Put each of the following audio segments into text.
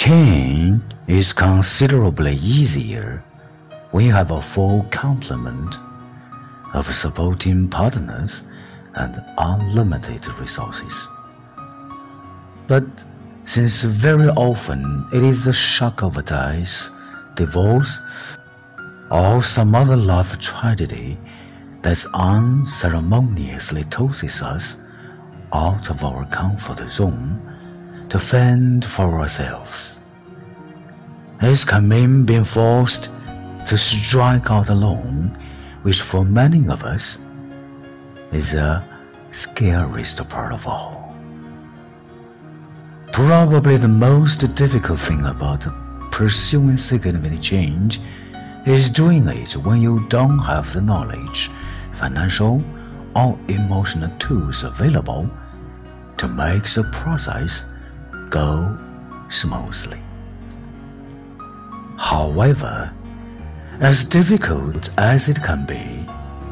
Change is considerably easier We have a full complement of supporting partners and unlimited resources. But since very often it is the shock of a death, divorce, or some other life tragedy that unceremoniously tosses us out of our comfort zone to fend for ourselves. Can mean being forced to strike out alone, which for many of us is the scariest part of all. Probably the most difficult thing about pursuing significant change is doing it when you don't have the knowledge, financial, or emotional tools available to make the process go smoothly. However, as difficult as it can be,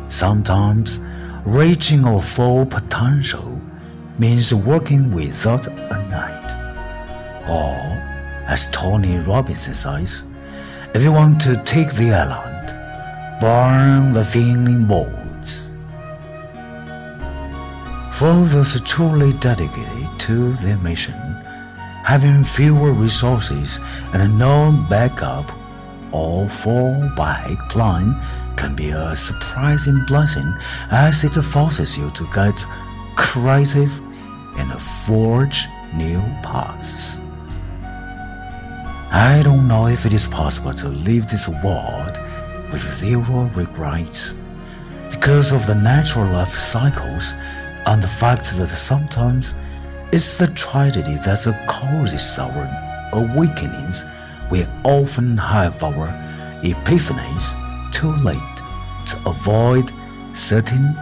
sometimes reaching our full potential means working without a night. Or, as Tony Robbins says, if you want to take the island, burn the in boards. For those truly dedicated to their mission, having fewer resources and no backup or fallback plan can be a surprising blessing as it forces you to get creative and forge new paths. I don't know if it is possible to leave this world with zero regrets because of the natural life cycles and the fact that sometimes it's the tragedy that causes our awakenings. We often have our epiphanies too late to avoid certain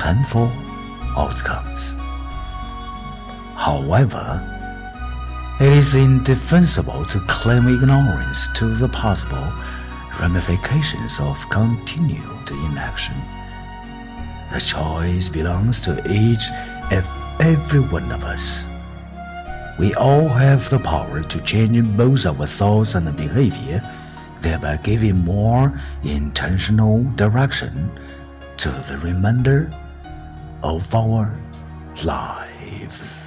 painful outcomes. However, it is indefensible to claim ignorance to the possible ramifications of continued inaction. The choice belongs to each and every one of us. We all have the power to change both our thoughts and behavior, thereby giving more intentional direction to the remainder of our lives.